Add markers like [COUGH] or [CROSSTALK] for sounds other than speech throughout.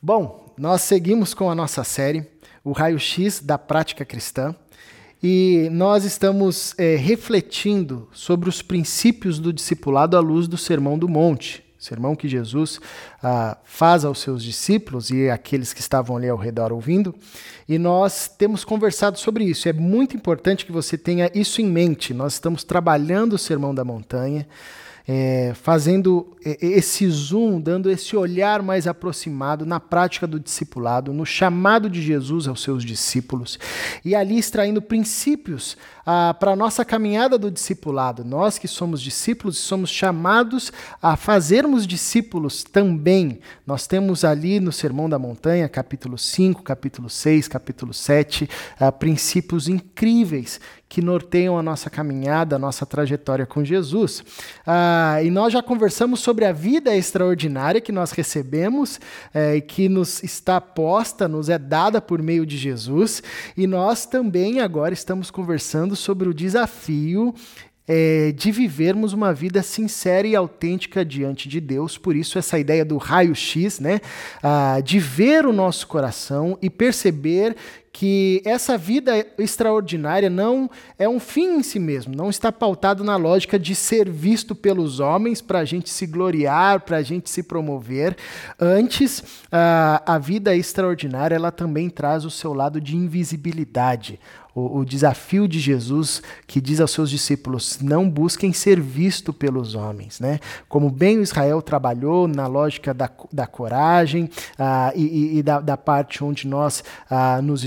Bom, nós seguimos com a nossa série, o raio-x da prática cristã, e nós estamos é, refletindo sobre os princípios do discipulado à luz do Sermão do Monte, sermão que Jesus ah, faz aos seus discípulos e aqueles que estavam ali ao redor ouvindo, e nós temos conversado sobre isso. É muito importante que você tenha isso em mente. Nós estamos trabalhando o Sermão da Montanha é, fazendo esse zoom, dando esse olhar mais aproximado na prática do discipulado, no chamado de Jesus aos seus discípulos, e ali extraindo princípios ah, para a nossa caminhada do discipulado. Nós que somos discípulos somos chamados a fazermos discípulos também. Nós temos ali no Sermão da Montanha, capítulo 5, capítulo 6, capítulo 7, ah, princípios incríveis que norteiam a nossa caminhada, a nossa trajetória com Jesus. Ah, e nós já conversamos sobre a vida extraordinária que nós recebemos é, e que nos está posta, nos é dada por meio de Jesus. E nós também agora estamos conversando sobre o desafio é, de vivermos uma vida sincera e autêntica diante de Deus. Por isso, essa ideia do raio-x, né? Ah, de ver o nosso coração e perceber que essa vida extraordinária não é um fim em si mesmo, não está pautado na lógica de ser visto pelos homens para a gente se gloriar, para a gente se promover. Antes, a, a vida extraordinária ela também traz o seu lado de invisibilidade o, o, desafio de Jesus que diz aos seus discípulos: não busquem ser visto pelos homens. Né? Como bem o Israel trabalhou na lógica da, da coragem ah, e, e da, da, parte onde nós ah, nos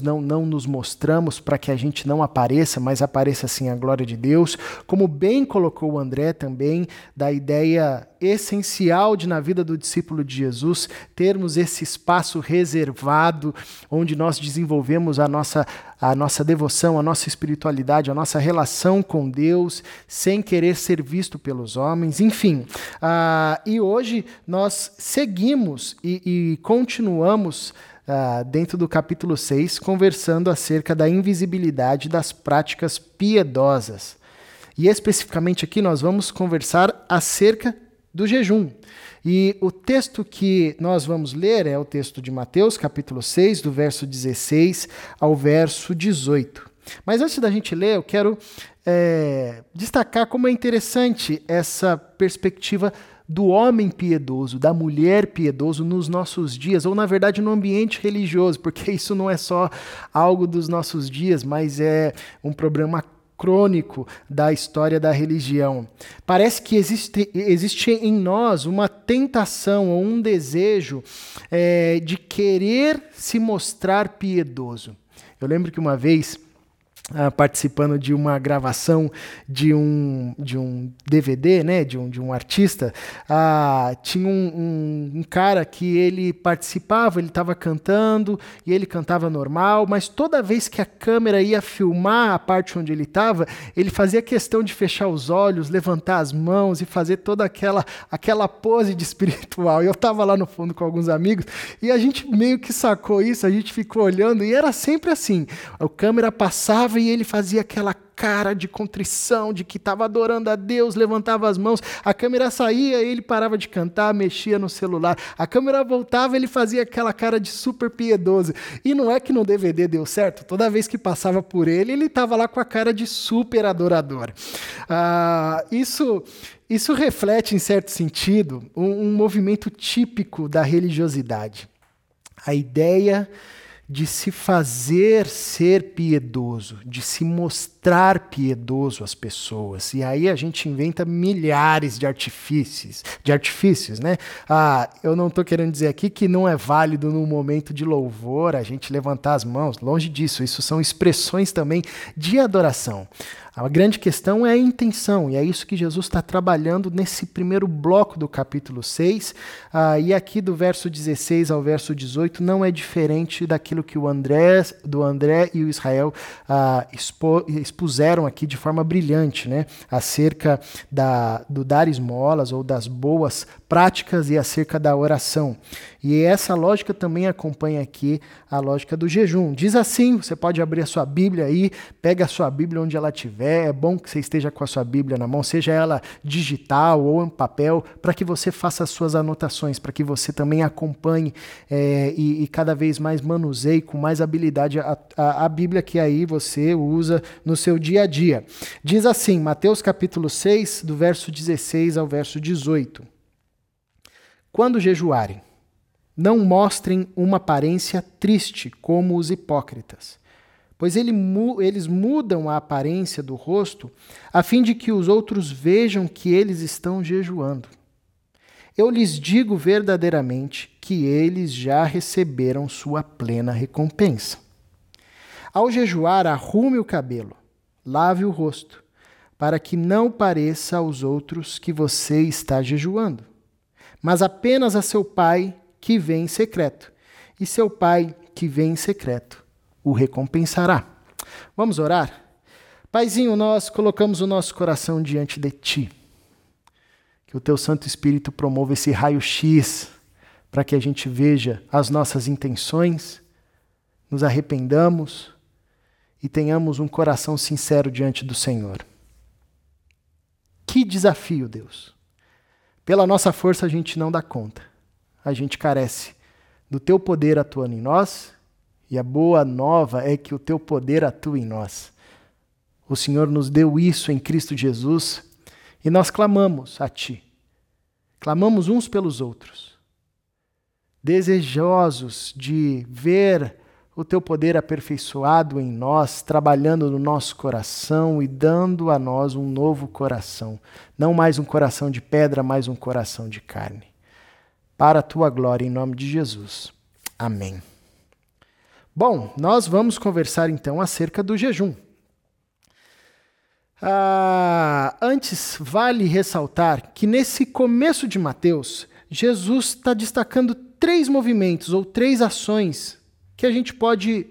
não, não nos mostramos para que a gente não apareça, mas apareça assim a glória de Deus. Como bem colocou o André também, da ideia essencial de, na vida do discípulo de Jesus, termos esse espaço reservado onde nós desenvolvemos a nossa, a nossa devoção, a nossa espiritualidade, a nossa relação com Deus, sem querer ser visto pelos homens, enfim. Uh, e hoje nós seguimos e, e continuamos. Uh, dentro do capítulo 6, conversando acerca da invisibilidade das práticas piedosas. E especificamente aqui nós vamos conversar acerca do jejum. E o texto que nós vamos ler é o texto de Mateus, capítulo 6, do verso 16 ao verso 18. Mas antes da gente ler, eu quero é, destacar como é interessante essa perspectiva do homem piedoso, da mulher piedoso nos nossos dias, ou na verdade no ambiente religioso, porque isso não é só algo dos nossos dias, mas é um problema crônico da história da religião. Parece que existe, existe em nós uma tentação ou um desejo é, de querer se mostrar piedoso. Eu lembro que uma vez Uh, participando de uma gravação de um, de um DVD, né, de um, de um artista, uh, tinha um, um, um, cara que ele participava, ele estava cantando e ele cantava normal, mas toda vez que a câmera ia filmar a parte onde ele estava, ele fazia questão de fechar os olhos, levantar as mãos e fazer toda aquela, aquela pose de espiritual. Eu estava lá no fundo com alguns amigos e a gente meio que sacou isso, a gente ficou olhando e era sempre assim, a câmera passava e ele fazia aquela cara de contrição, de que estava adorando a Deus, levantava as mãos, a câmera saía, ele parava de cantar, mexia no celular, a câmera voltava, ele fazia aquela cara de super piedoso. E não é que no DVD deu certo, toda vez que passava por ele, ele estava lá com a cara de super adorador. Ah, isso, isso reflete, em certo sentido, um, um movimento típico da religiosidade. A ideia de se fazer ser piedoso, de se mostrar piedoso às pessoas. E aí a gente inventa milhares de artifícios, de artifícios, né? Ah, eu não estou querendo dizer aqui que não é válido no momento de louvor a gente levantar as mãos, longe disso, isso são expressões também de adoração. A grande questão é a intenção, e é isso que Jesus está trabalhando nesse primeiro bloco do capítulo 6. Ah, e aqui do verso 16 ao verso 18 não é diferente daquilo que o André, do André e o Israel ah, expo, expuseram aqui de forma brilhante, né? acerca da, do dar esmolas ou das boas práticas e acerca da oração. E essa lógica também acompanha aqui a lógica do jejum. Diz assim: você pode abrir a sua Bíblia aí, pega a sua Bíblia onde ela tiver, é bom que você esteja com a sua Bíblia na mão, seja ela digital ou em papel, para que você faça as suas anotações, para que você também acompanhe é, e, e, cada vez mais manuseie com mais habilidade a, a, a Bíblia que aí você usa no seu dia a dia. Diz assim, Mateus capítulo 6, do verso 16 ao verso 18. Quando jejuarem, não mostrem uma aparência triste como os hipócritas pois ele, eles mudam a aparência do rosto a fim de que os outros vejam que eles estão jejuando. Eu lhes digo verdadeiramente que eles já receberam sua plena recompensa. Ao jejuar, arrume o cabelo, lave o rosto, para que não pareça aos outros que você está jejuando, mas apenas a seu pai que vem em secreto. E seu pai que vem em secreto o recompensará. Vamos orar? Paizinho, nós colocamos o nosso coração diante de Ti. Que o Teu Santo Espírito promova esse raio-x para que a gente veja as nossas intenções, nos arrependamos e tenhamos um coração sincero diante do Senhor. Que desafio, Deus! Pela nossa força a gente não dá conta. A gente carece do Teu poder atuando em nós e a boa nova é que o teu poder atua em nós. O Senhor nos deu isso em Cristo Jesus e nós clamamos a Ti. Clamamos uns pelos outros, desejosos de ver o Teu poder aperfeiçoado em nós, trabalhando no nosso coração e dando a nós um novo coração. Não mais um coração de pedra, mas um coração de carne. Para a Tua glória, em nome de Jesus. Amém. Bom, nós vamos conversar então acerca do jejum. Ah, antes, vale ressaltar que nesse começo de Mateus, Jesus está destacando três movimentos ou três ações que a gente pode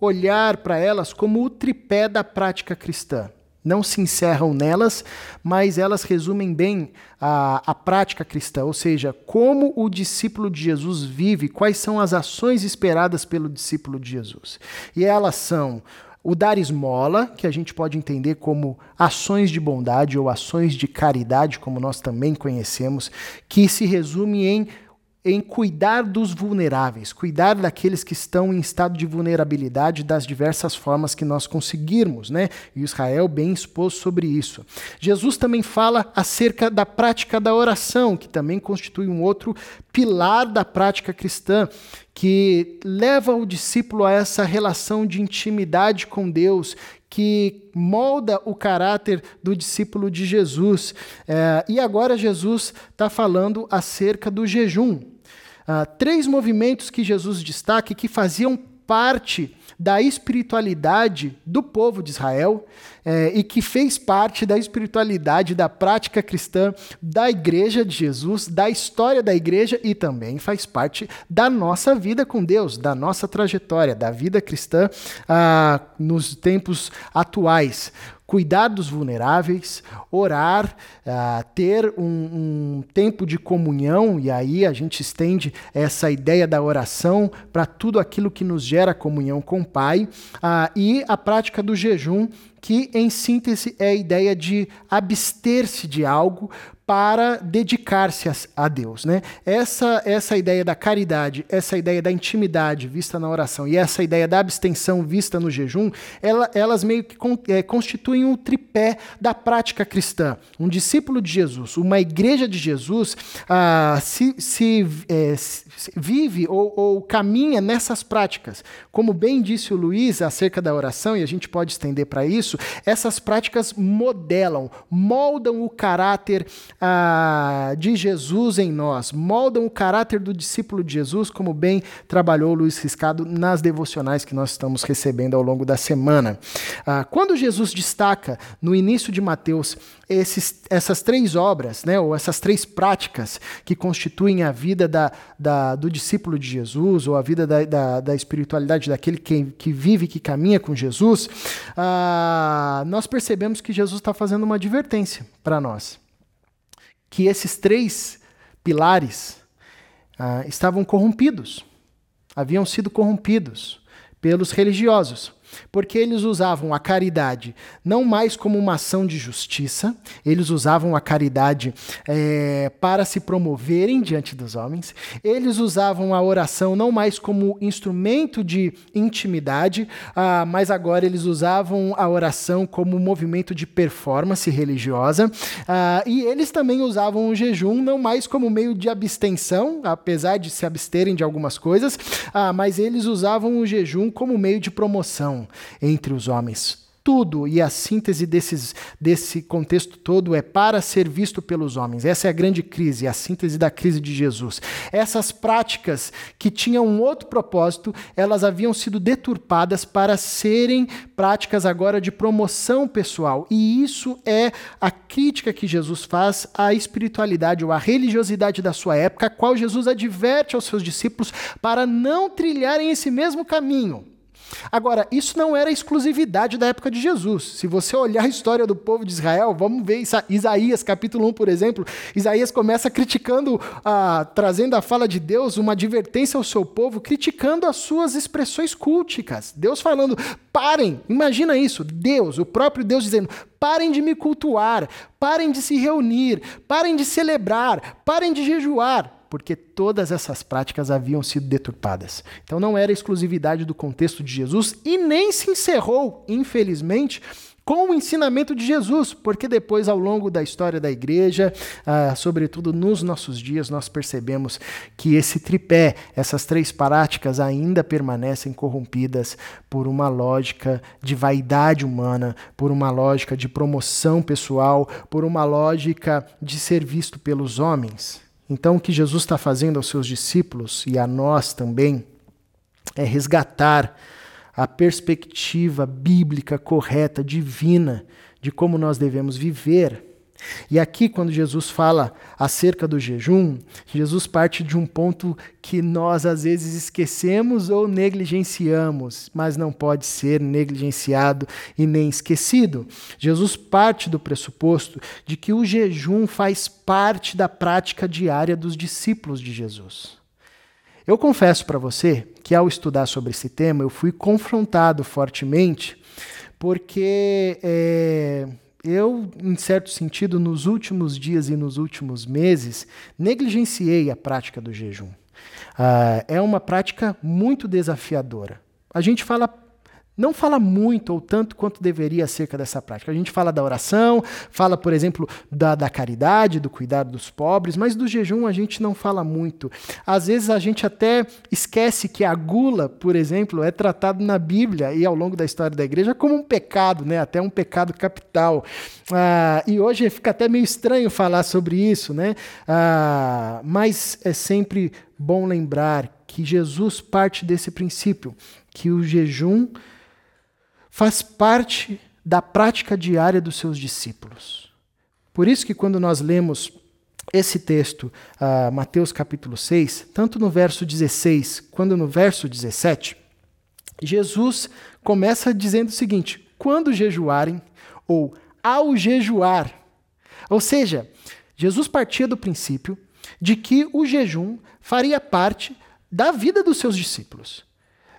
olhar para elas como o tripé da prática cristã não se encerram nelas, mas elas resumem bem a, a prática cristã, ou seja, como o discípulo de Jesus vive, quais são as ações esperadas pelo discípulo de Jesus. E elas são o dar esmola, que a gente pode entender como ações de bondade ou ações de caridade, como nós também conhecemos, que se resume em em cuidar dos vulneráveis, cuidar daqueles que estão em estado de vulnerabilidade das diversas formas que nós conseguirmos, né? E Israel bem expôs sobre isso. Jesus também fala acerca da prática da oração, que também constitui um outro pilar da prática cristã, que leva o discípulo a essa relação de intimidade com Deus, que molda o caráter do discípulo de Jesus. É, e agora Jesus está falando acerca do jejum. Uh, três movimentos que Jesus destaca que faziam parte da espiritualidade do povo de Israel é, e que fez parte da espiritualidade da prática cristã da Igreja de Jesus, da história da Igreja e também faz parte da nossa vida com Deus, da nossa trajetória, da vida cristã ah, nos tempos atuais cuidar dos vulneráveis, orar, uh, ter um, um, tempo de comunhão, e aí a gente estende essa ideia da oração para tudo aquilo que nos gera comunhão com o Pai, uh, e a prática do jejum, que em síntese é a ideia de abster-se de algo para dedicar-se a, Deus. Né? Essa, essa ideia da caridade, essa ideia da intimidade vista na oração e essa ideia da abstenção vista no jejum, ela, elas meio que con, é, constituem um tripé da prática cristã. Um discípulo de Jesus, uma igreja de Jesus, ah, se, se, é, se, vive ou, ou caminha nessas práticas. Como bem disse o Luiz acerca da oração, e a gente pode estender para isso, essas práticas modelam, moldam o caráter ah, de Jesus em nós, moldam o caráter do discípulo de Jesus, como bem trabalhou Luiz Riscado nas devocionais que nós estamos recebendo ao longo da semana. Ah, quando Jesus destaca no início de Mateus esses, essas três obras, né, ou essas três práticas que constituem a vida da, da, do discípulo de Jesus, ou a vida da, da, da espiritualidade daquele que, que vive, que caminha com Jesus, ah, nós percebemos que Jesus está fazendo uma advertência para nós que esses três pilares ah, estavam corrompidos, haviam sido corrompidos pelos religiosos. Porque eles usavam a caridade não mais como uma ação de justiça, eles usavam a caridade é, para se promoverem diante dos homens, eles usavam a oração não mais como instrumento de intimidade, ah, mas agora eles usavam a oração como movimento de performance religiosa, ah, e eles também usavam o jejum não mais como meio de abstenção, apesar de se absterem de algumas coisas, ah, mas eles usavam o jejum como meio de promoção entre os homens tudo e a síntese desses, desse contexto todo é para ser visto pelos homens. Essa é a grande crise, a síntese da crise de Jesus. Essas práticas que tinham um outro propósito, elas haviam sido deturpadas para serem práticas agora de promoção pessoal. E isso é a crítica que Jesus faz à espiritualidade ou à religiosidade da sua época, a qual Jesus adverte aos seus discípulos para não trilharem esse mesmo caminho. Agora, isso não era exclusividade da época de Jesus. Se você olhar a história do povo de Israel, vamos ver Isaías, capítulo 1, por exemplo. Isaías começa criticando, ah, trazendo a fala de Deus, uma advertência ao seu povo, criticando as suas expressões culticas. Deus falando, parem, imagina isso, Deus, o próprio Deus dizendo, parem de me cultuar, parem de se reunir, parem de celebrar, parem de jejuar porque todas essas práticas haviam sido deturpadas. Então não era exclusividade do contexto de Jesus e nem se encerrou, infelizmente, com o ensinamento de Jesus, porque depois, ao longo da história da igreja, ah, sobretudo nos nossos dias, nós percebemos que esse tripé, essas três práticas, ainda permanecem corrompidas por uma lógica de vaidade humana, por uma lógica de promoção pessoal, por uma lógica de ser visto pelos homens. Então, o que Jesus está fazendo aos seus discípulos e a nós também é resgatar a perspectiva bíblica correta, divina, de como nós devemos viver e aqui, quando Jesus fala acerca do jejum, Jesus parte de um ponto que nós às vezes esquecemos ou negligenciamos, mas não pode ser negligenciado e nem esquecido. Jesus parte do pressuposto de que o jejum faz parte da prática diária dos discípulos de Jesus. Eu confesso para você que ao estudar sobre esse tema eu fui confrontado fortemente, porque. É eu, em certo sentido, nos últimos dias e nos últimos meses, negligenciei a prática do jejum. Uh, é uma prática muito desafiadora. A gente fala não fala muito ou tanto quanto deveria acerca dessa prática. A gente fala da oração, fala, por exemplo, da, da caridade, do cuidado dos pobres, mas do jejum a gente não fala muito. Às vezes a gente até esquece que a gula, por exemplo, é tratado na Bíblia e ao longo da história da igreja como um pecado, né? até um pecado capital. Ah, e hoje fica até meio estranho falar sobre isso, né? Ah, mas é sempre bom lembrar que Jesus parte desse princípio, que o jejum faz parte da prática diária dos seus discípulos. Por isso que quando nós lemos esse texto, uh, Mateus capítulo 6, tanto no verso 16 quanto no verso 17, Jesus começa dizendo o seguinte: quando jejuarem, ou ao jejuar. Ou seja, Jesus partia do princípio de que o jejum faria parte da vida dos seus discípulos.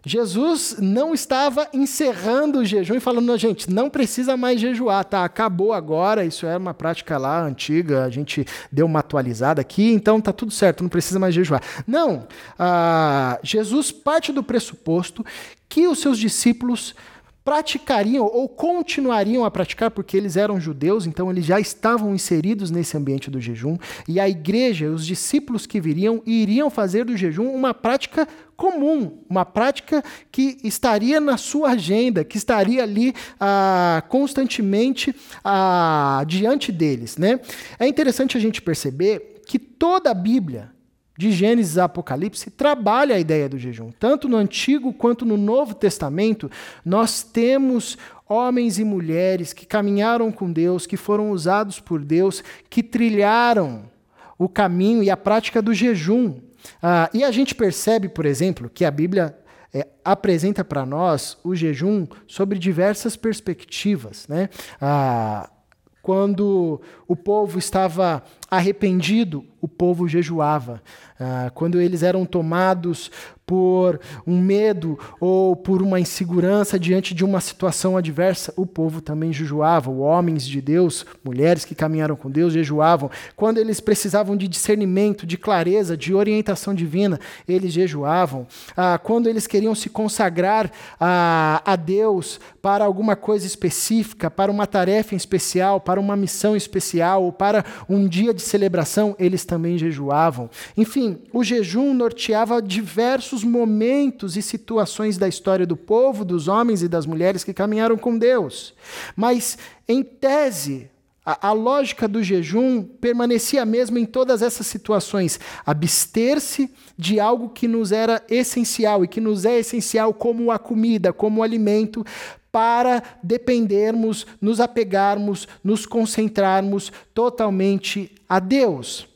Jesus não estava encerrando o jejum e falando, gente, não precisa mais jejuar, tá? Acabou agora, isso era uma prática lá antiga, a gente deu uma atualizada aqui, então tá tudo certo, não precisa mais jejuar. Não, ah, Jesus parte do pressuposto que os seus discípulos praticariam ou continuariam a praticar, porque eles eram judeus, então eles já estavam inseridos nesse ambiente do jejum, e a igreja, os discípulos que viriam, iriam fazer do jejum uma prática comum, uma prática que estaria na sua agenda, que estaria ali ah, constantemente ah, diante deles. Né? É interessante a gente perceber que toda a Bíblia, de Gênesis a Apocalipse trabalha a ideia do jejum. Tanto no Antigo quanto no Novo Testamento, nós temos homens e mulheres que caminharam com Deus, que foram usados por Deus, que trilharam o caminho e a prática do jejum. Ah, e a gente percebe, por exemplo, que a Bíblia é, apresenta para nós o jejum sobre diversas perspectivas. Né? Ah, quando o povo estava arrependido, o povo jejuava. Ah, quando eles eram tomados por um medo ou por uma insegurança diante de uma situação adversa, o povo também jejuava. Homens de Deus, mulheres que caminharam com Deus, jejuavam. Quando eles precisavam de discernimento, de clareza, de orientação divina, eles jejuavam. Ah, quando eles queriam se consagrar a, a Deus para alguma coisa específica, para uma tarefa especial, para uma missão especial ou para um dia de celebração, eles também jejuavam. Enfim, o jejum norteava diversos momentos e situações da história do povo, dos homens e das mulheres que caminharam com Deus. Mas, em tese, a, a, lógica do jejum permanecia a mesma em todas essas situações. Abster-se de algo que nos era essencial e que nos é essencial, como a comida, como o alimento, para dependermos, nos apegarmos, nos concentrarmos totalmente a Deus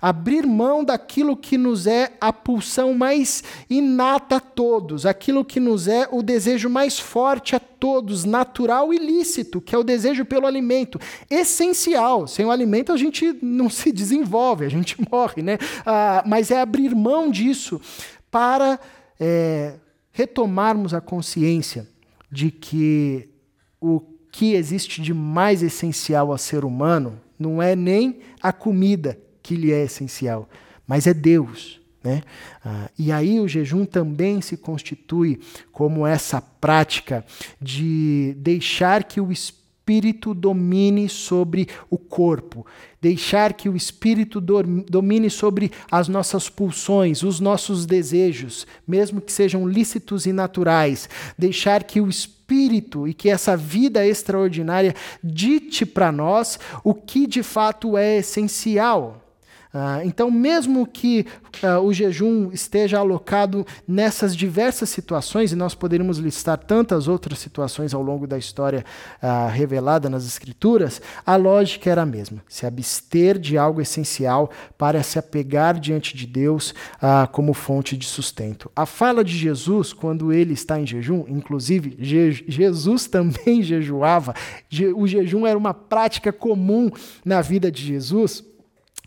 abrir mão daquilo que nos é a pulsão mais inata a todos, aquilo que nos é o desejo mais forte a todos, natural e lícito, que é o desejo pelo alimento, essencial. Sem o alimento a gente não se desenvolve, a gente [LAUGHS] morre, né? Ah, mas é abrir mão disso para é, retomarmos a consciência de que o que existe de mais essencial ao ser humano não é nem a comida, que lhe é essencial, mas é Deus. Né? Ah, e aí o jejum também se constitui como essa prática de deixar que o espírito domine sobre o corpo, deixar que o espírito domine sobre as nossas pulsões, os nossos desejos, mesmo que sejam lícitos e naturais, deixar que o espírito e que essa vida extraordinária dite para nós o que de fato é essencial. Ah, então, mesmo que ah, o jejum esteja alocado nessas diversas situações, e nós poderíamos listar tantas outras situações ao longo da história ah, revelada nas Escrituras, a lógica era a mesma: se abster de algo essencial para se apegar diante de Deus como fonte de sustento. A fala de Jesus, quando ele está em jejum, inclusive, Je Jesus também [LAUGHS] jejuava, o jejum era uma prática comum na vida de Jesus.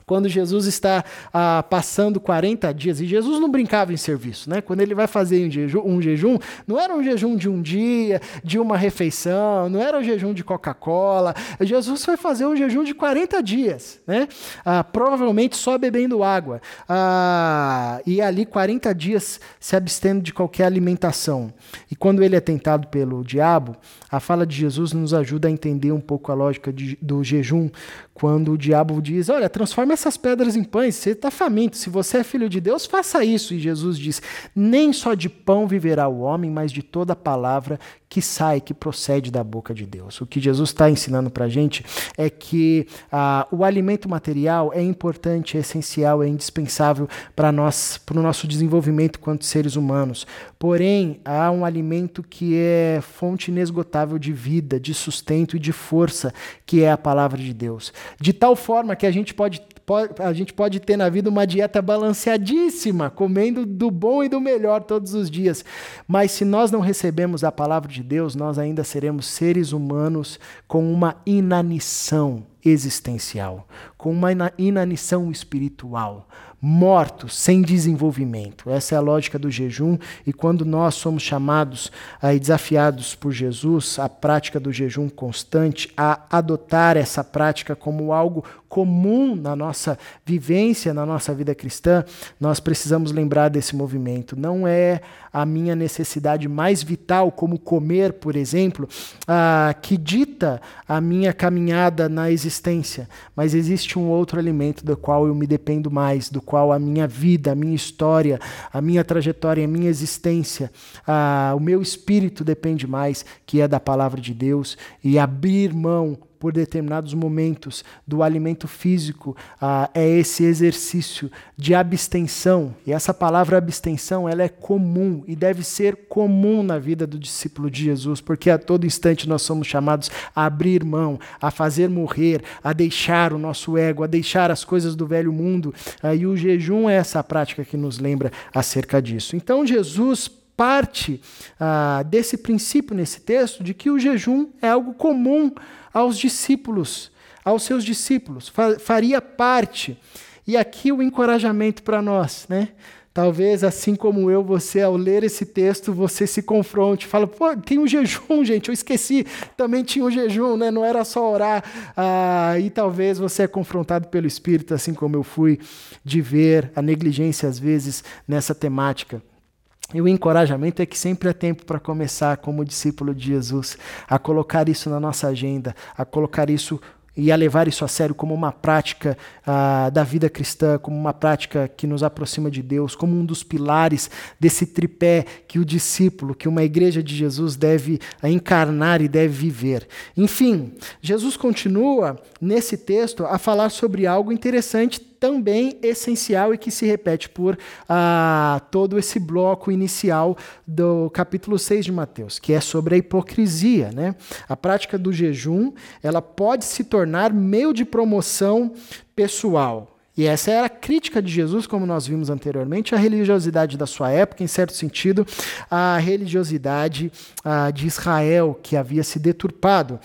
Quando Jesus está ah, passando 40 dias, e Jesus não brincava em serviço, né? Quando ele vai fazer um jejum, um jejum, não era um jejum de um dia, de uma refeição, não era um jejum de Coca-Cola. Jesus foi fazer um jejum de 40 dias, né? Ah, provavelmente só bebendo água. Ah, e ali 40 dias se abstendo de qualquer alimentação. E quando ele é tentado pelo diabo, a fala de Jesus nos ajuda a entender um pouco a lógica de, do jejum, quando o diabo diz: Olha, transforma essas pedras em pães, você está faminto, se você é filho de Deus, faça isso. E Jesus diz: Nem só de pão viverá o homem, mas de toda palavra que sai, que procede da boca de Deus. O que Jesus está ensinando para a gente é que ah, o alimento material é importante, é essencial, é indispensável para nós, para o nosso desenvolvimento quanto seres humanos. Porém, há um alimento que é fonte inesgotável de vida, de sustento e de força, que é a palavra de Deus. De tal forma que a gente pode a gente pode ter na vida uma dieta balanceadíssima, comendo do bom e do melhor todos os dias. Mas se nós não recebemos a palavra de Deus, nós ainda seremos seres humanos com uma inanição existencial, com uma inanição espiritual, mortos, sem desenvolvimento. Essa é a lógica do jejum, e quando nós somos chamados e desafiados por Jesus à prática do jejum constante, a adotar essa prática como algo comum na nossa vivência, na nossa vida cristã, nós precisamos lembrar desse movimento. Não é a minha necessidade mais vital, como comer, por exemplo, ah, que dita a minha caminhada na existência, mas existe um outro alimento do qual eu me dependo mais, do qual a minha vida, a minha história, a minha trajetória, a minha existência, ah, o meu espírito depende mais, que é da palavra de Deus, e abrir mão por determinados momentos do alimento físico ah, é esse exercício de abstenção. E essa palavra abstenção ela é comum e deve ser comum na vida do discípulo de Jesus, porque a todo instante nós somos chamados a abrir mão, a fazer morrer, a deixar o nosso ego, a deixar as coisas do velho mundo. Ah, e o jejum é essa prática que nos lembra acerca disso. Então Jesus parte ah, desse princípio nesse texto de que o jejum é algo comum aos discípulos aos seus discípulos, faria parte. E aqui o encorajamento para nós, né? Talvez, assim como eu, você, ao ler esse texto, você se confronte. Fala, pô, tem um jejum, [LAUGHS] gente, eu esqueci. Também tinha um jejum, né? Não era só orar. Ah, e talvez você é confrontado pelo Espírito, assim como eu fui, de ver a negligência, às vezes, nessa temática. E o encorajamento é que sempre é tempo para começar, como discípulo de Jesus, a colocar isso na nossa agenda, a colocar isso e a levar isso a sério como uma prática uh, da vida cristã, como uma prática que nos aproxima de Deus, como um dos pilares desse tripé que o discípulo, que uma igreja de Jesus deve uh, encarnar e deve viver. Enfim, Jesus continua nesse texto a falar sobre algo interessante também essencial e que se repete por ah, todo esse bloco inicial do capítulo 6 de Mateus, que é sobre a hipocrisia. Né? A prática do jejum ela pode se tornar meio de promoção pessoal. E essa era a crítica de Jesus, como nós vimos anteriormente, à religiosidade da sua época, em certo sentido, a religiosidade ah, de Israel, que havia se deturpado.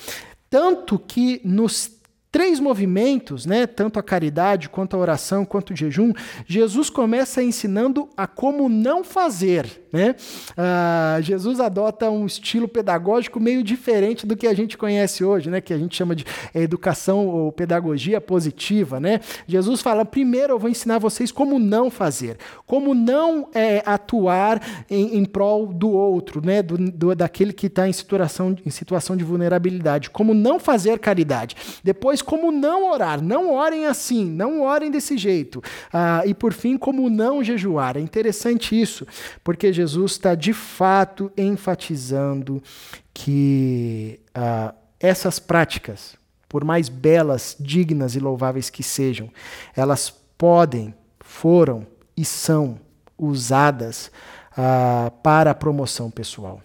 Tanto que nos três movimentos, né, tanto a caridade, quanto a oração, quanto o jejum, Jesus começa ensinando a como não fazer. Né? Ah, Jesus adota um estilo pedagógico meio diferente do que a gente conhece hoje, né, que a gente chama de educação ou pedagogia positiva. Né? Jesus fala: primeiro eu vou ensinar vocês como não fazer, como não é, atuar em, em prol do outro, né, do, do daquele que está em situação, em situação de vulnerabilidade, como não fazer caridade. Depois como não orar? Não orem assim, não orem desse jeito. Ah, e por fim, como não jejuar? É interessante isso, porque Jesus está de fato enfatizando que ah, essas práticas, por mais belas, dignas e louváveis que sejam, elas podem, foram e são usadas ah, para a promoção pessoal.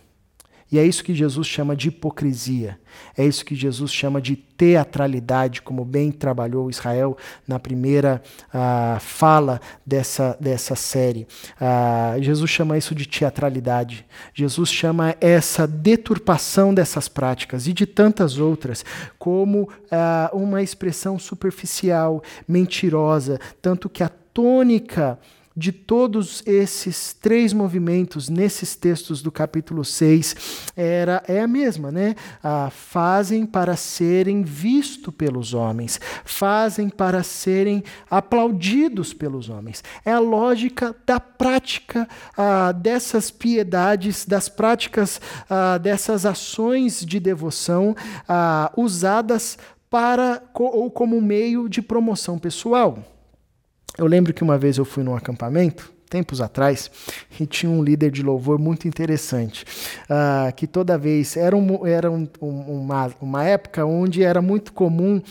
E é isso que Jesus chama de hipocrisia. É isso que Jesus chama de teatralidade, como bem trabalhou Israel na primeira uh, fala dessa, dessa série. Uh, Jesus chama isso de teatralidade. Jesus chama essa deturpação dessas práticas e de tantas outras como uh, uma expressão superficial, mentirosa, tanto que a tônica de todos esses três movimentos nesses textos do capítulo 6 era, é a mesma, né? Ah, fazem para serem vistos pelos homens, fazem para serem aplaudidos pelos homens. É a lógica da prática ah, dessas piedades, das práticas ah, dessas ações de devoção ah, usadas para ou como meio de promoção pessoal. Eu lembro que uma vez eu fui num acampamento, tempos atrás, e tinha um líder de louvor muito interessante, uh, que toda vez era, um, era um, uma, uma época onde era muito comum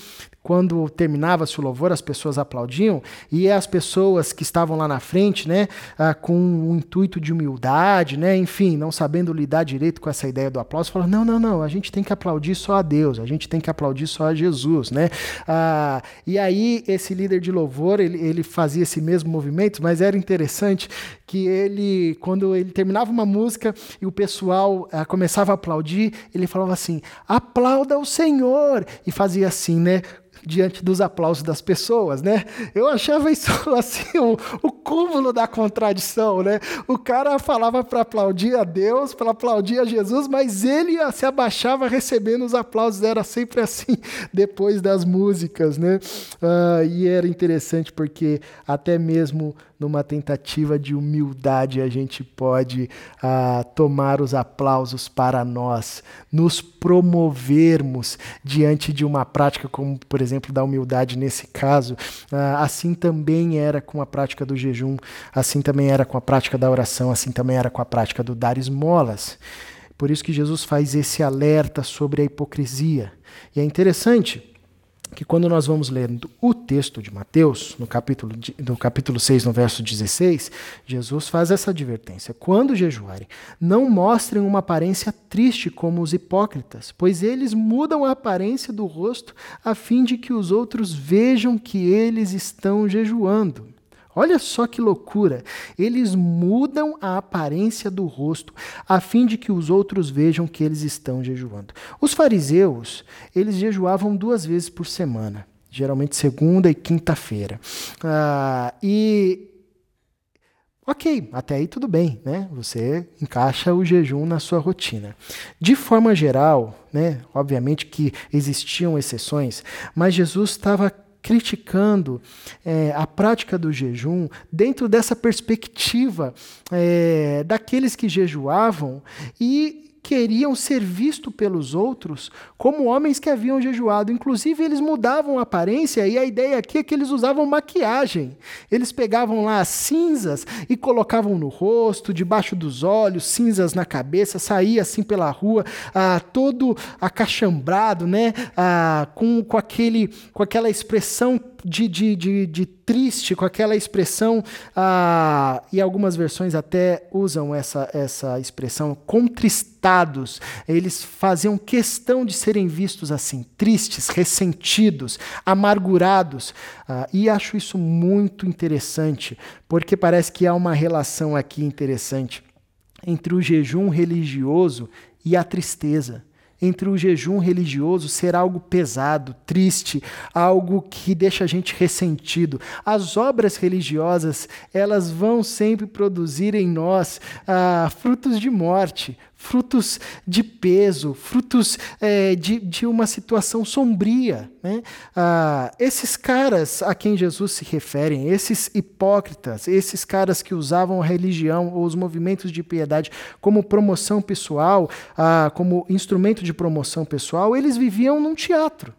quando terminava-se o louvor, as pessoas aplaudiam, e as pessoas que estavam lá na frente, né, ah, com um intuito de humildade, né, enfim, não sabendo lidar direito com essa ideia do aplauso, falaram: não, não, não, a gente tem que aplaudir só a Deus, a gente tem que aplaudir só a Jesus. Né? Ah, e aí, esse líder de louvor, ele, ele fazia esse mesmo movimento, mas era interessante que ele, quando ele terminava uma música e o pessoal ah, começava a aplaudir, ele falava assim: aplauda o Senhor, e fazia assim, né? Diante dos aplausos das pessoas, né? Eu achava isso [LAUGHS] assim o, o cúmulo da contradição, né? O cara falava para aplaudir a Deus, para aplaudir a Jesus, mas ele se abaixava recebendo os aplausos, era sempre assim [LAUGHS] depois das músicas, né? Uh, e era interessante porque até mesmo numa tentativa de humildade, a gente pode ah, tomar os aplausos para nós, nos promovermos diante de uma prática, como por exemplo da humildade nesse caso. Ah, assim também era com a prática do jejum, assim também era com a prática da oração, assim também era com a prática do dar esmolas. Por isso que Jesus faz esse alerta sobre a hipocrisia. E é interessante que quando nós vamos lendo o texto de Mateus, no capítulo, no capítulo 6, no verso 16, Jesus faz essa advertência. Quando jejuarem, não mostrem uma aparência triste como os hipócritas, pois eles mudam a aparência do rosto a fim de que os outros vejam que eles estão jejuando. Olha só que loucura! Eles mudam a aparência do rosto a fim de que os outros vejam que eles estão jejuando. Os fariseus, eles jejuavam duas vezes por semana, geralmente segunda e quinta-feira. Ah, e Ok, até aí tudo bem, né? Você encaixa o jejum na sua rotina. De forma geral, né? Obviamente que existiam exceções, mas Jesus estava criticando é, a prática do jejum dentro dessa perspectiva é, daqueles que jejuavam e queriam ser vistos pelos outros como homens que haviam jejuado. Inclusive, eles mudavam a aparência e a ideia aqui é que eles usavam maquiagem. Eles pegavam lá as cinzas e colocavam no rosto, debaixo dos olhos, cinzas na cabeça, saía assim pela rua, ah, todo acachambrado, né? Ah, com, com, aquele, com aquela expressão de, de, de, de triste, com aquela expressão, ah, e algumas versões até usam essa, essa expressão, Eles faziam questão de serem vistos assim, tristes, ressentidos, amargurados. Ah, e acho isso muito interessante, porque parece que há uma relação aqui interessante entre o jejum religioso e a tristeza entre o jejum religioso ser algo pesado, triste, algo que deixa a gente ressentido. As obras religiosas, elas vão sempre produzir em nós ah, frutos de morte, frutos de peso, frutos é, de, de uma situação sombria. Né? Ah, esses caras a quem Jesus se refere, esses hipócritas, esses caras que usavam a religião ou os movimentos de piedade como promoção pessoal, ah, como instrumento de promoção pessoal, eles viviam num teatro.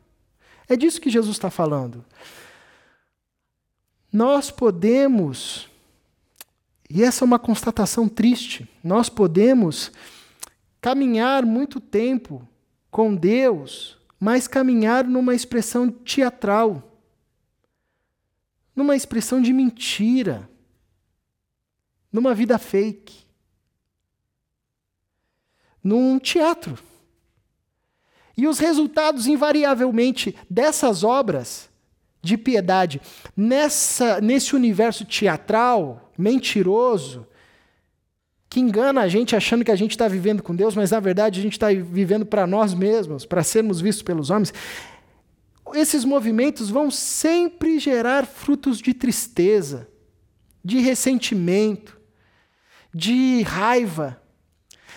É disso que Jesus está falando. Nós podemos, e essa é uma constatação triste, nós podemos caminhar muito tempo com Deus, mas caminhar numa expressão teatral, numa expressão de mentira, numa vida fake, num teatro. E os resultados, invariavelmente, dessas obras de piedade, nessa, nesse universo teatral, mentiroso, que engana a gente achando que a gente está vivendo com Deus, mas na verdade a gente está vivendo para nós mesmos, para sermos vistos pelos homens. Esses movimentos vão sempre gerar frutos de tristeza, de ressentimento, de raiva.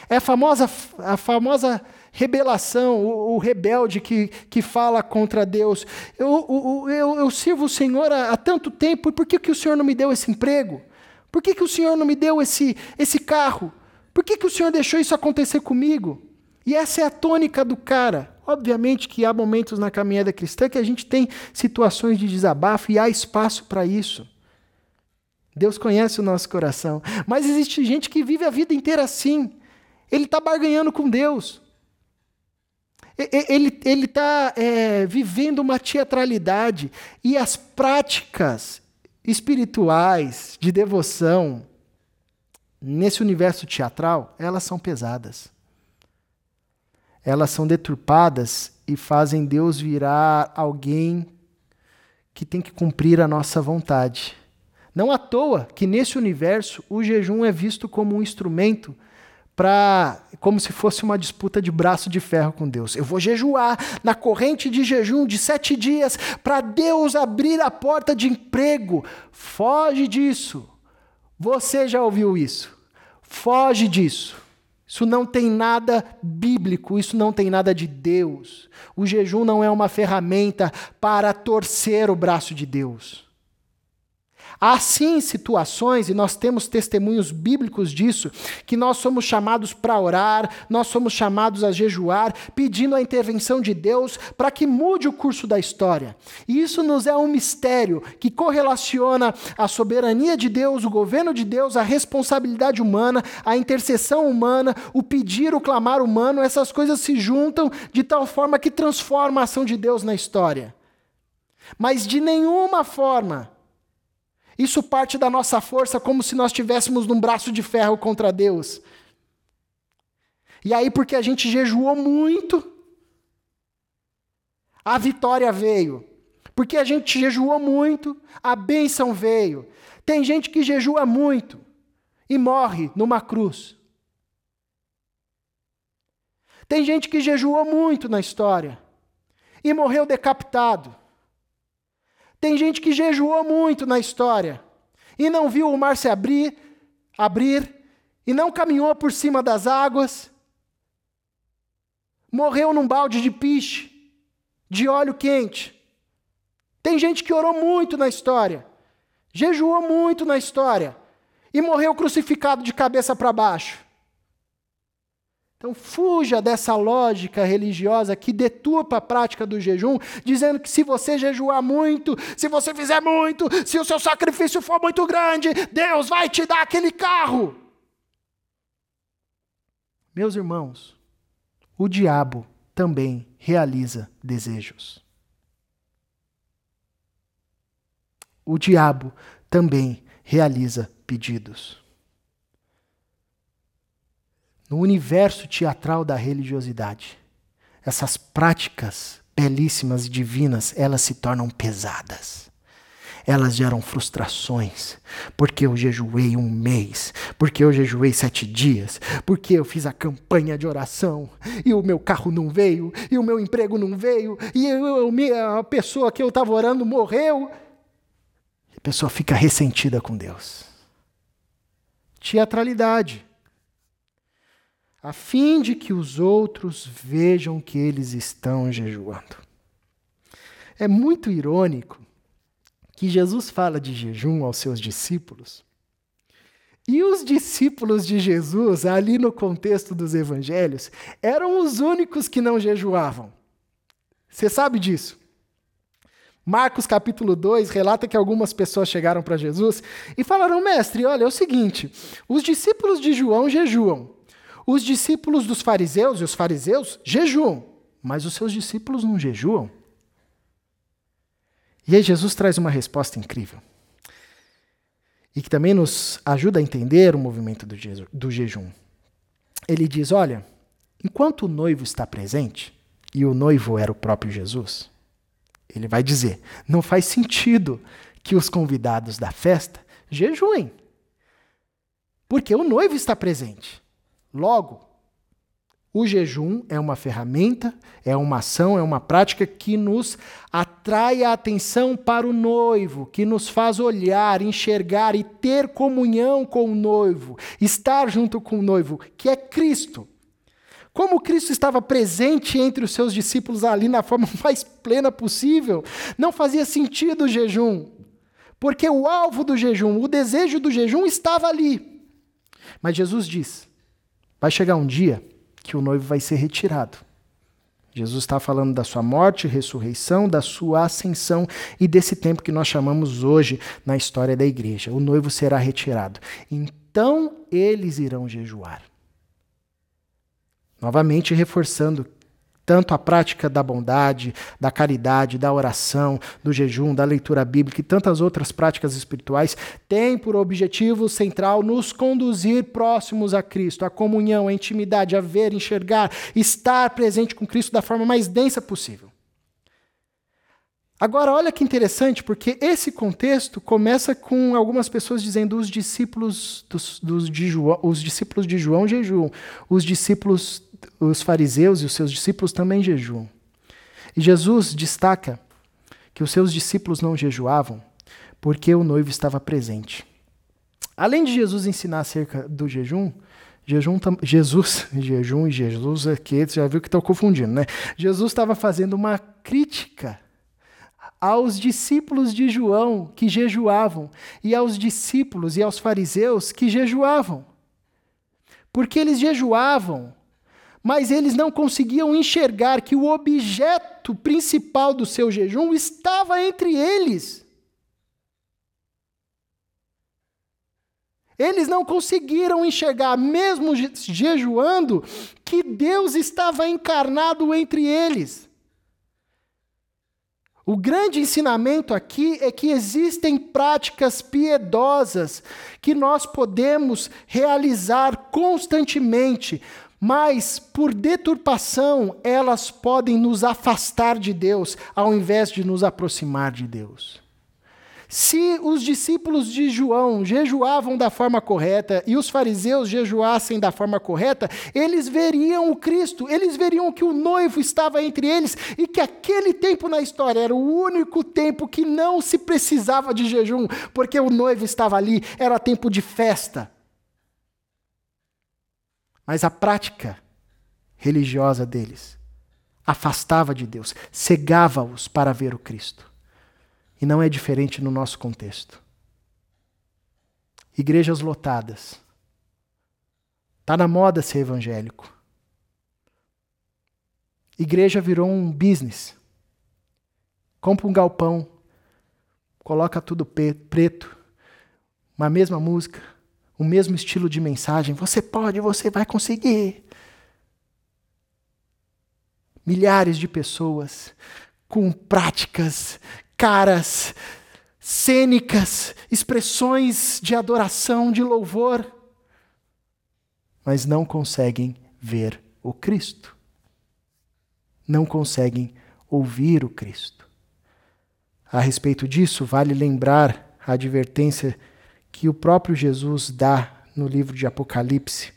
É a famosa, a famosa rebelação, o, o, rebelde que, que fala contra Deus. Eu, eu, eu sirvo o Senhor há, há tanto tempo, por que, que o Senhor não me deu esse emprego? Por que, que o Senhor não me deu esse, esse carro? Por que, que o Senhor deixou isso acontecer comigo? E essa é a tônica do cara. Obviamente que há momentos na caminhada cristã que a gente tem situações de desabafo e há espaço para isso. Deus conhece o nosso coração. Mas existe gente que vive a vida inteira assim. Ele está barganhando com Deus. Ele está é, vivendo uma teatralidade. E as práticas espirituais, de devoção, nesse universo teatral, elas são pesadas. Elas são deturpadas e fazem Deus virar alguém que tem que cumprir a nossa vontade. Não à toa que nesse universo o jejum é visto como um instrumento para como se fosse uma disputa de braço de ferro com Deus. Eu vou jejuar na corrente de jejum de sete dias para Deus abrir a porta de emprego. Foge disso. Você já ouviu isso? Foge disso. Isso não tem nada bíblico, isso não tem nada de Deus. O jejum não é uma ferramenta para torcer o braço de Deus. Há sim situações, e nós temos testemunhos bíblicos disso, que nós somos chamados para orar, nós somos chamados a jejuar, pedindo a intervenção de Deus para que mude o curso da história. E isso nos é um mistério que correlaciona a soberania de Deus, o governo de Deus, a responsabilidade humana, a intercessão humana, o pedir, o clamar humano, essas coisas se juntam de tal forma que transforma a ação de Deus na história. Mas de nenhuma forma isso parte da nossa força, como se nós estivéssemos num braço de ferro contra Deus. E aí, porque a gente jejuou muito, a vitória veio. porque a gente jejuou muito, a bênção veio. Tem gente que jejua muito e morre numa cruz. Tem gente que jejuou muito na história e morreu decapitado. Tem gente que jejuou muito na história e não viu o mar se abrir, abrir e não caminhou por cima das águas. Morreu num balde de piche, de óleo quente. Tem gente que orou muito na história, jejuou muito na história e morreu crucificado de cabeça para baixo. Então, fuja dessa lógica religiosa que deturpa a prática do jejum, dizendo que se você jejuar muito, se você fizer muito, se o seu sacrifício for muito grande, Deus vai te dar aquele carro. Meus irmãos, o diabo também realiza desejos. O diabo também realiza pedidos no universo teatral da religiosidade, essas práticas belíssimas e divinas, elas se tornam pesadas. Elas geram frustrações, porque eu jejuei um mês, porque eu jejuei sete dias, porque eu fiz a campanha de oração e o meu carro não veio, e o meu emprego não veio, e eu, a pessoa que eu estava orando morreu. A pessoa fica ressentida com Deus. Teatralidade a fim de que os outros vejam que eles estão jejuando. É muito irônico que Jesus fala de jejum aos seus discípulos. E os discípulos de Jesus, ali no contexto dos evangelhos, eram os únicos que não jejuavam. Você sabe disso? Marcos capítulo 2 relata que algumas pessoas chegaram para Jesus e falaram: Mestre, olha, é o seguinte, os discípulos de João jejuam, os discípulos dos fariseus e os fariseus jejuam, mas os seus discípulos não jejuam. E aí Jesus traz uma resposta incrível. E que também nos ajuda a entender o movimento do, je do jejum. Ele diz: Olha, enquanto o noivo está presente, e o noivo era o próprio Jesus, ele vai dizer: não faz sentido que os convidados da festa jejuem, porque o noivo está presente. Logo, o jejum é uma ferramenta, é uma ação, é uma prática que nos atrai a atenção para o noivo, que nos faz olhar, enxergar e ter comunhão com o noivo, estar junto com o noivo, que é Cristo. Como Cristo estava presente entre os seus discípulos ali na forma [LAUGHS] mais plena possível, não fazia sentido o jejum, porque o alvo do jejum, o desejo do jejum estava ali. Mas Jesus diz: Vai chegar um dia que o noivo vai ser retirado. Jesus está falando da sua morte, ressurreição, da sua ascensão e desse tempo que nós chamamos hoje na história da igreja. O noivo será retirado. Então eles irão jejuar. Novamente reforçando tanto a prática da bondade, da caridade, da oração, do jejum, da leitura bíblica e tantas outras práticas espirituais, têm por objetivo central nos conduzir próximos a Cristo, a comunhão, a intimidade, a ver, enxergar, estar presente com Cristo da forma mais densa possível. Agora, olha que interessante, porque esse contexto começa com algumas pessoas dizendo os discípulos, dos, dos de João, os discípulos de João jejuam, os discípulos os fariseus e os seus discípulos também jejuam. E Jesus destaca que os seus discípulos não jejuavam porque o noivo estava presente. Além de Jesus ensinar acerca do jejum, jejum Jesus, [LAUGHS] jejum e Jesus aqui, você já viu que estou confundindo, né? Jesus estava fazendo uma crítica aos discípulos de João que jejuavam e aos discípulos e aos fariseus que jejuavam. Porque eles jejuavam mas eles não conseguiam enxergar que o objeto principal do seu jejum estava entre eles. Eles não conseguiram enxergar, mesmo jejuando, que Deus estava encarnado entre eles. O grande ensinamento aqui é que existem práticas piedosas que nós podemos realizar constantemente Mas, por deturpação, elas podem nos afastar de Deus, ao invés de nos aproximar de Deus. Se os discípulos de João jejuavam da forma correta e os fariseus jejuassem da forma correta, eles veriam o Cristo, eles veriam que o noivo estava entre eles e que aquele tempo na história era o único tempo que não se precisava de jejum, porque o noivo estava ali, era tempo de festa. Mas a prática religiosa deles afastava de Deus, cegava-os para ver o Cristo. E não é diferente no nosso contexto. Igrejas lotadas. Está na moda ser evangélico. Igreja virou um business. Compra um galpão, coloca tudo preto, uma mesma música, o mesmo estilo de mensagem. Você pode, você vai conseguir. Milhares de pessoas com práticas caras, cênicas, expressões de adoração, de louvor, mas não conseguem ver o Cristo. Não conseguem ouvir o Cristo. A respeito disso, vale lembrar a advertência que o próprio Jesus dá no livro de Apocalipse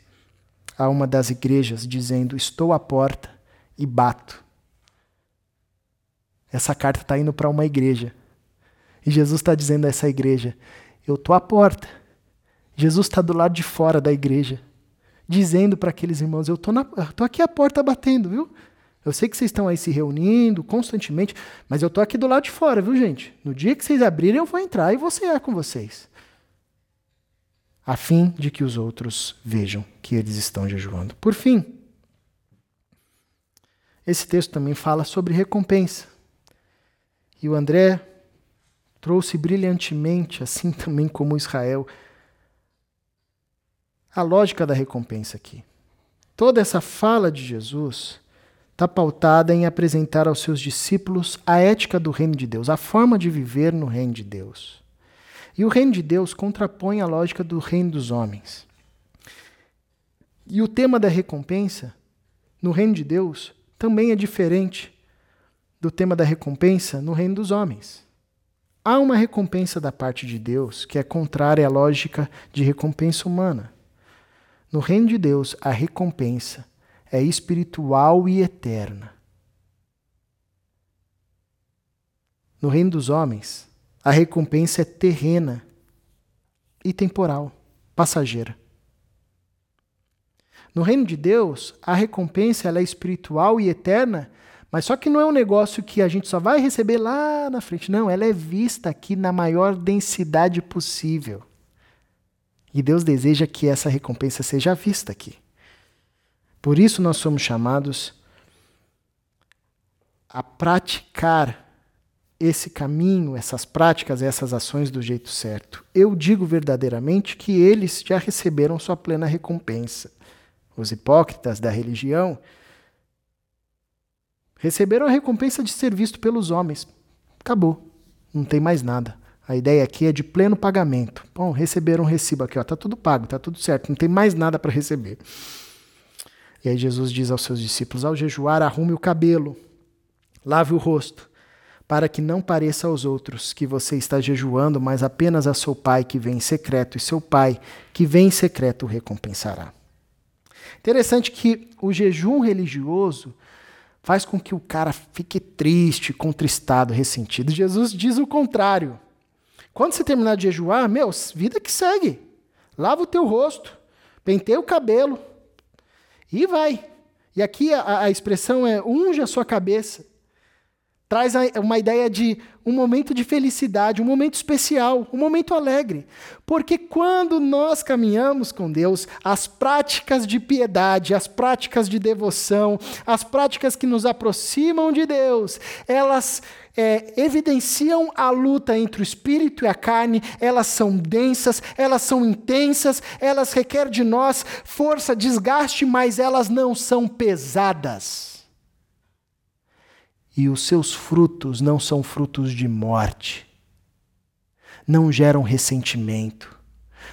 a uma das igrejas, dizendo: Estou à porta e bato. Essa carta está indo para uma igreja. E Jesus está dizendo a essa igreja: Eu estou à porta. Jesus está do lado de fora da igreja, dizendo para aqueles irmãos: Eu estou aqui à porta batendo, viu? Eu sei que vocês estão aí se reunindo constantemente, mas eu estou aqui do lado de fora, viu, gente? No dia que vocês abrirem, eu vou entrar e vou cear com vocês. A fim de que os outros vejam que eles estão jejuando. Por fim, esse texto também fala sobre recompensa. E o André trouxe brilhantemente, assim [LAUGHS] também como Israel, a lógica da recompensa aqui. Toda essa fala de Jesus está pautada em apresentar aos seus discípulos a ética do reino de Deus, a forma de viver no reino de Deus. E o reino de Deus contrapõe a lógica do reino dos homens. E o tema da recompensa no reino de Deus também é diferente do tema da recompensa no reino dos homens. Há uma recompensa da parte de Deus que é contrária à lógica de recompensa humana. No reino de Deus, a recompensa é espiritual e eterna. No reino dos homens, a recompensa é terrena e temporal, passageira. No reino de Deus, a recompensa é espiritual e eterna mas só que não é um negócio que a gente só vai receber lá na frente. Não, ela é vista aqui na maior densidade possível. E Deus deseja que essa recompensa seja vista aqui. Por isso nós somos chamados a praticar esse caminho, essas práticas, essas ações do jeito certo. Eu digo verdadeiramente que eles já receberam sua plena recompensa. Os hipócritas da religião Receberam a recompensa de ser visto pelos homens. Acabou. Não tem mais nada. A ideia aqui é de pleno pagamento. Bom, receberam um recibo aqui, ó, tá tudo pago, tá tudo certo, não tem mais nada para receber. E aí Jesus diz aos seus discípulos: ao jejuar, arrume o cabelo, lave o rosto, para que não pareça aos outros que você está jejuando, mas apenas a seu pai que vem em secreto, e seu pai que vem em secreto o recompensará. Interessante que o jejum religioso faz com que o cara fique triste, contristado, ressentido. Jesus diz o contrário. Quando você terminar de jejuar, meu, vida que segue. Lava o teu rosto, penteia o cabelo e vai. E aqui a, a expressão é unge a sua cabeça traz uma ideia de um momento de felicidade, um momento especial, um momento alegre. Porque quando nós caminhamos com Deus, as práticas de piedade, as práticas de devoção, as práticas que nos aproximam de Deus, elas é, evidenciam a luta entre o espírito e a carne, elas são densas, elas são intensas, elas requerem de nós força, desgaste, mas elas não são pesadas e os seus frutos não são frutos de morte. Não geram ressentimento,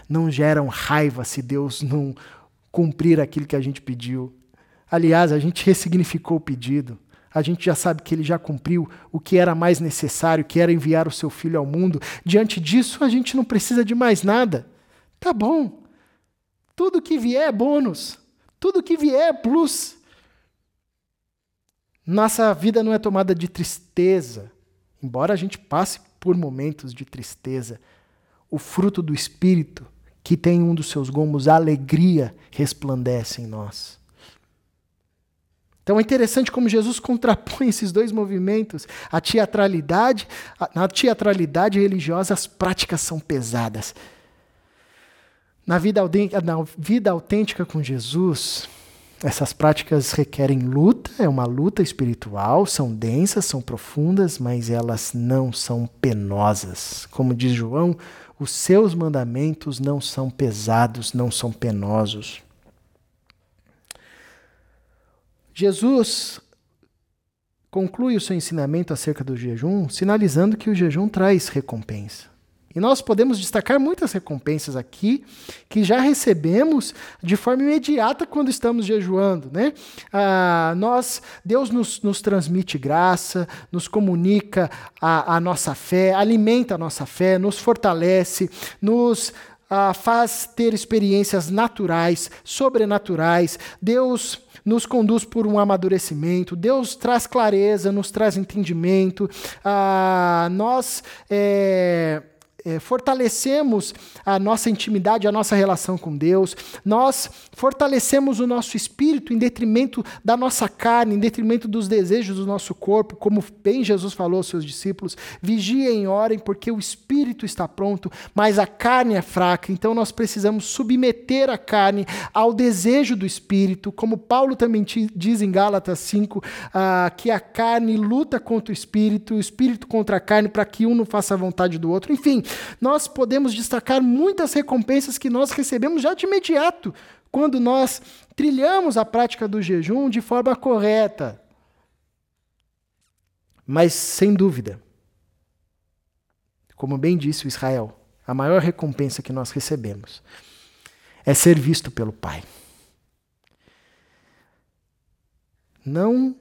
não geram raiva se Deus não cumprir aquilo que a gente pediu. Aliás, a gente ressignificou o pedido. A gente já sabe que ele já cumpriu o que era mais necessário, que era enviar o seu filho ao mundo. Diante disso, a gente não precisa de mais nada. Tá bom. Tudo que vier é bônus. Tudo que vier é plus. Nossa vida não é tomada de tristeza, embora a gente passe por momentos de tristeza. O fruto do Espírito, que tem um dos seus gomos, a alegria, resplandece em nós. Então é interessante como Jesus contrapõe [LAUGHS] esses dois movimentos. A teatralidade, na teatralidade religiosa, as práticas são pesadas. Na vida, na vida autêntica com Jesus, essas práticas requerem luta, é uma luta espiritual, são densas, são profundas, mas elas não são penosas. Como diz João, os seus mandamentos não são pesados, não são penosos. Jesus conclui o seu ensinamento acerca do jejum, sinalizando que o jejum traz recompensa. E nós podemos destacar muitas recompensas aqui que já recebemos de forma imediata quando estamos jejuando. Né? Ah, nós, Deus nos, nos, transmite graça, nos comunica a, a, nossa fé, alimenta a nossa fé, nos fortalece, nos ah, faz ter experiências naturais, sobrenaturais. Deus nos conduz por um amadurecimento, Deus traz clareza, nos traz entendimento. Ah, nós. É, é, fortalecemos a nossa intimidade, a nossa relação com Deus, nós fortalecemos o nosso espírito em detrimento da nossa carne, em detrimento dos desejos do nosso corpo, como bem Jesus falou aos seus discípulos: vigiem orem, porque o espírito está pronto, mas a carne é fraca, então nós precisamos submeter a carne ao desejo do espírito, como Paulo também diz em Gálatas 5, ah, que a carne luta contra o espírito, o espírito contra a carne, para que um não faça a vontade do outro. Enfim, nós podemos destacar muitas recompensas que nós recebemos já de imediato, quando nós trilhamos a prática do jejum de forma correta. Mas, sem dúvida, como bem disse o Israel, a maior recompensa que nós recebemos é ser visto pelo Pai. Não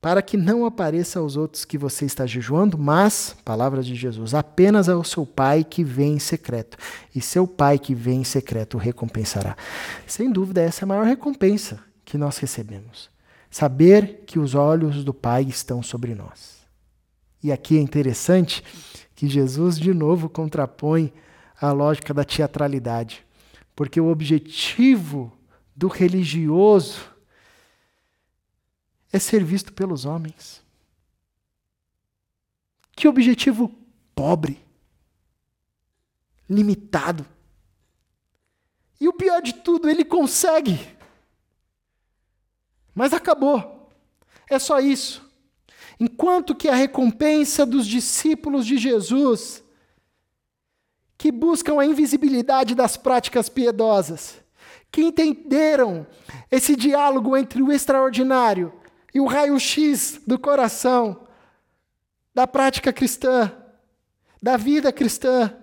para que não apareça aos outros que você está jejuando, mas, palavras de Jesus, apenas ao seu Pai que vem em secreto. E seu Pai que vem em secreto o recompensará. Sem dúvida, essa é a maior recompensa que nós recebemos. Saber que os olhos do Pai estão sobre nós. E aqui é interessante que Jesus de novo contrapõe a lógica da teatralidade. Porque o objetivo do religioso é ser visto pelos homens. Que objetivo pobre, limitado. E o pior de tudo, ele consegue. Mas acabou. É só isso. Enquanto que a recompensa dos discípulos de Jesus, que buscam a invisibilidade das práticas piedosas, que entenderam esse diálogo entre o extraordinário e o raio-x do coração, da prática cristã, da vida cristã.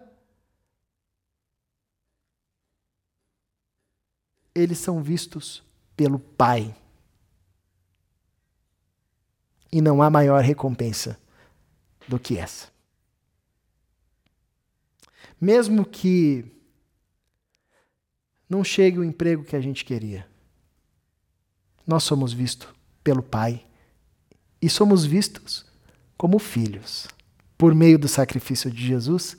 Eles são vistos pelo Pai. E não há maior recompensa do que essa. Mesmo que não chegue o emprego que a gente queria, nós somos vistos pelo Pai e somos vistos como filhos por meio do sacrifício de Jesus.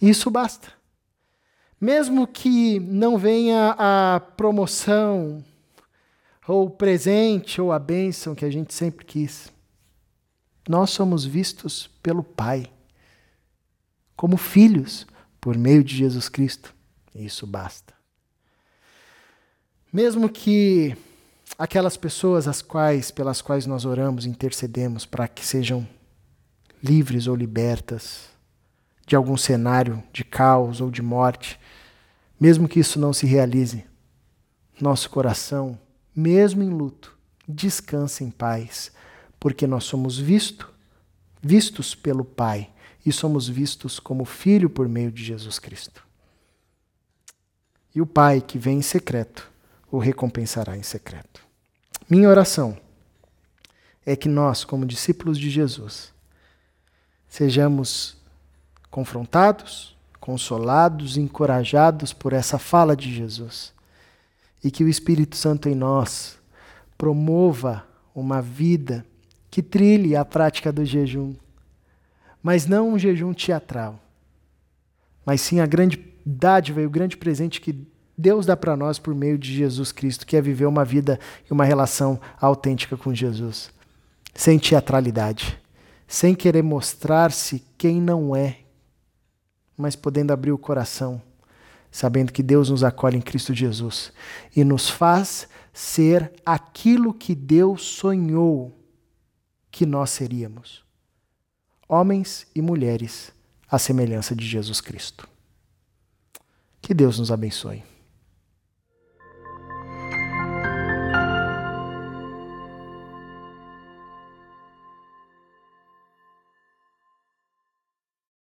E isso basta. Mesmo que não venha a promoção, ou o presente, ou a bênção que a gente sempre quis, nós somos vistos pelo Pai como filhos por meio de Jesus Cristo. E isso basta. Mesmo que aquelas pessoas as quais pelas quais nós oramos, intercedemos para que sejam livres ou libertas de algum cenário de caos ou de morte, mesmo que isso não se realize, nosso coração, mesmo em luto, descansa em paz, porque nós somos visto, vistos pelo Pai e somos vistos como filho por meio de Jesus Cristo. E o Pai que vem em secreto o recompensará em secreto. Minha oração é que nós, como discípulos de Jesus, sejamos confrontados, consolados, encorajados por essa fala de Jesus e que o Espírito Santo em nós promova uma vida que trilhe a prática do jejum, mas não um jejum teatral, mas sim a grande dádiva e o grande presente que Deus dá para nós por meio de Jesus Cristo, que é viver uma vida e uma relação autêntica com Jesus, sem teatralidade, sem querer mostrar-se quem não é, mas podendo abrir o coração, sabendo que Deus nos acolhe em Cristo Jesus e nos faz ser aquilo que Deus sonhou que nós seríamos. Homens e mulheres à semelhança de Jesus Cristo. Que Deus nos abençoe.